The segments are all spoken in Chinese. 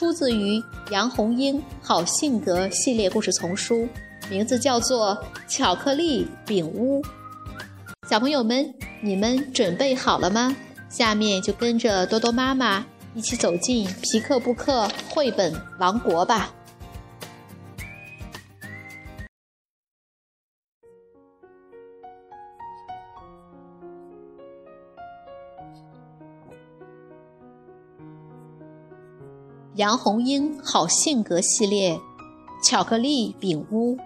出自于杨红樱好性格系列故事丛书，名字叫做《巧克力饼屋》。小朋友们，你们准备好了吗？下面就跟着多多妈妈一起走进皮克布克绘本王国吧。杨红樱好性格系列，《巧克力饼屋》，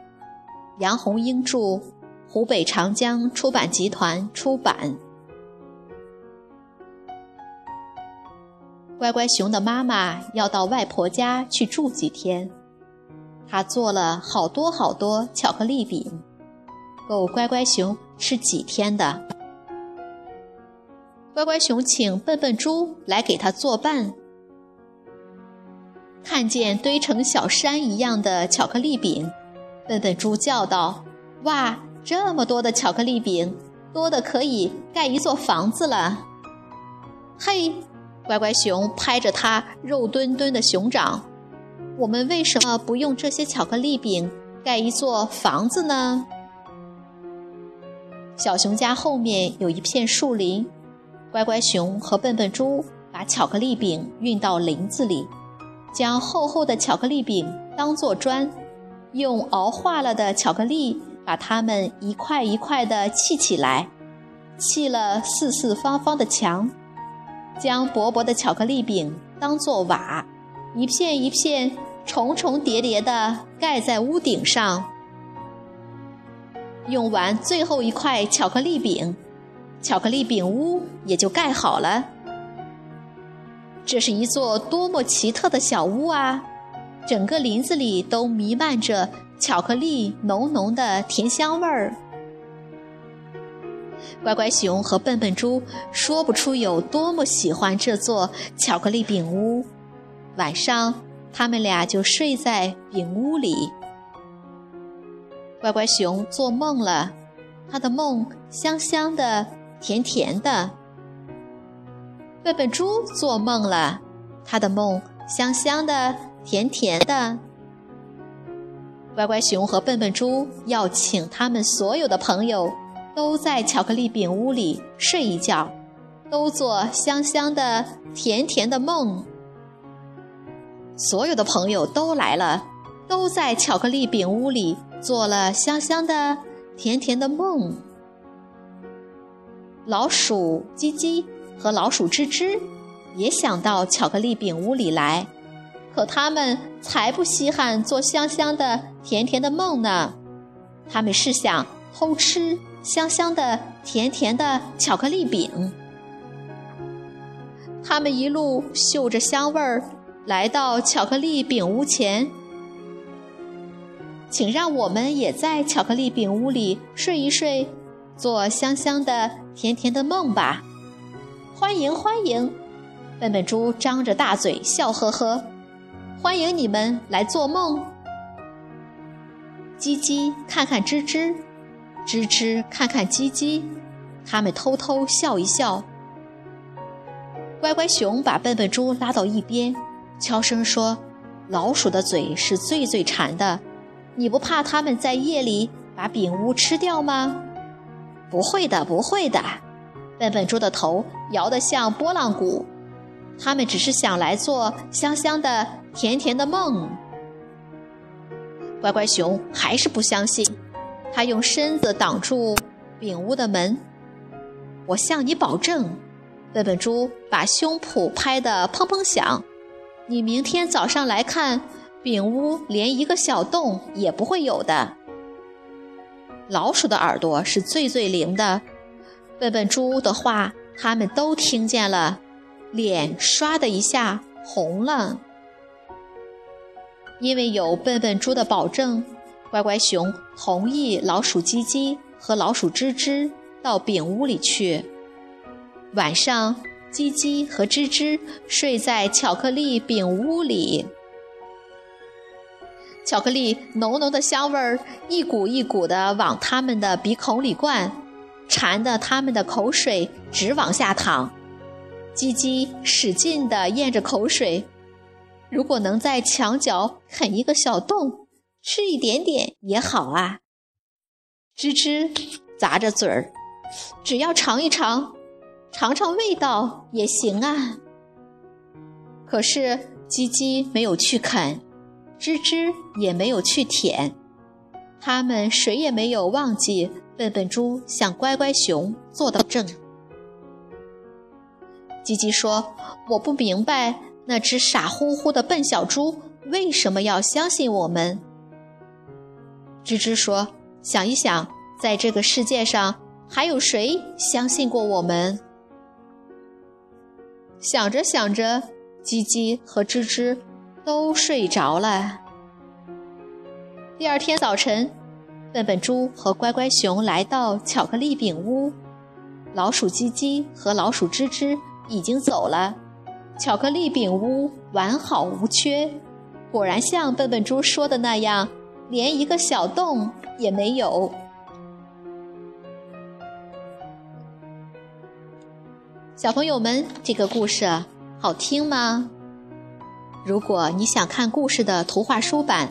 杨红樱著，湖北长江出版集团出版。乖乖熊的妈妈要到外婆家去住几天，她做了好多好多巧克力饼，够乖乖熊吃几天的。乖乖熊请笨笨猪来给他作伴。看见堆成小山一样的巧克力饼，笨笨猪叫道：“哇，这么多的巧克力饼，多的可以盖一座房子了！”嘿，乖乖熊拍着它肉墩墩的熊掌：“我们为什么不用这些巧克力饼盖一座房子呢？”小熊家后面有一片树林，乖乖熊和笨笨猪把巧克力饼运到林子里。将厚厚的巧克力饼当做砖，用熬化了的巧克力把它们一块一块地砌起来，砌了四四方方的墙，将薄薄的巧克力饼当做瓦，一片一片重重叠叠地盖在屋顶上。用完最后一块巧克力饼，巧克力饼屋也就盖好了。这是一座多么奇特的小屋啊！整个林子里都弥漫着巧克力浓浓的甜香味儿。乖乖熊和笨笨猪说不出有多么喜欢这座巧克力饼屋。晚上，他们俩就睡在饼屋里。乖乖熊做梦了，他的梦香香的，甜甜的。笨笨猪做梦了，他的梦香香的、甜甜的。乖乖熊和笨笨猪要请他们所有的朋友都在巧克力饼屋里睡一觉，都做香香的、甜甜的梦。所有的朋友都来了，都在巧克力饼屋里做了香香的、甜甜的梦。老鼠叽叽。和老鼠吱吱也想到巧克力饼屋里来，可他们才不稀罕做香香的、甜甜的梦呢。他们是想偷吃香香的、甜甜的巧克力饼。他们一路嗅着香味儿，来到巧克力饼屋前，请让我们也在巧克力饼屋里睡一睡，做香香的、甜甜的梦吧。欢迎欢迎，笨笨猪张着大嘴笑呵呵，欢迎你们来做梦。叽叽看看吱吱，吱吱看看叽叽，他们偷偷笑一笑。乖乖熊把笨笨猪拉到一边，悄声说：“老鼠的嘴是最最馋的，你不怕它们在夜里把饼屋吃掉吗？”“不会的，不会的。”笨笨猪的头摇得像拨浪鼓，他们只是想来做香香的、甜甜的梦。乖乖熊还是不相信，他用身子挡住饼屋的门。我向你保证，笨笨猪把胸脯拍得砰砰响。你明天早上来看，饼屋连一个小洞也不会有的。老鼠的耳朵是最最灵的。笨笨猪的话，他们都听见了，脸唰的一下红了。因为有笨笨猪的保证，乖乖熊同意老鼠叽叽和老鼠吱吱到饼屋里去。晚上，叽叽和吱吱睡在巧克力饼屋里。巧克力浓浓的香味儿一股一股的往他们的鼻孔里灌，馋得他们的口水直往下淌。叽叽使劲地咽着口水，如果能在墙角啃一个小洞，吃一点点也好啊。吱吱咂着嘴儿，只要尝一尝，尝尝味道也行啊。可是叽叽没有去啃。吱吱也没有去舔，他们谁也没有忘记笨笨猪向乖乖熊做的证。叽叽说：“我不明白那只傻乎乎的笨小猪为什么要相信我们。”吱吱说：“想一想，在这个世界上还有谁相信过我们？”想着想着，叽叽和吱吱。都睡着了。第二天早晨，笨笨猪和乖乖熊来到巧克力饼屋，老鼠叽叽和老鼠吱吱已经走了，巧克力饼屋完好无缺，果然像笨笨猪说的那样，连一个小洞也没有。小朋友们，这个故事好听吗？如果你想看故事的图画书版，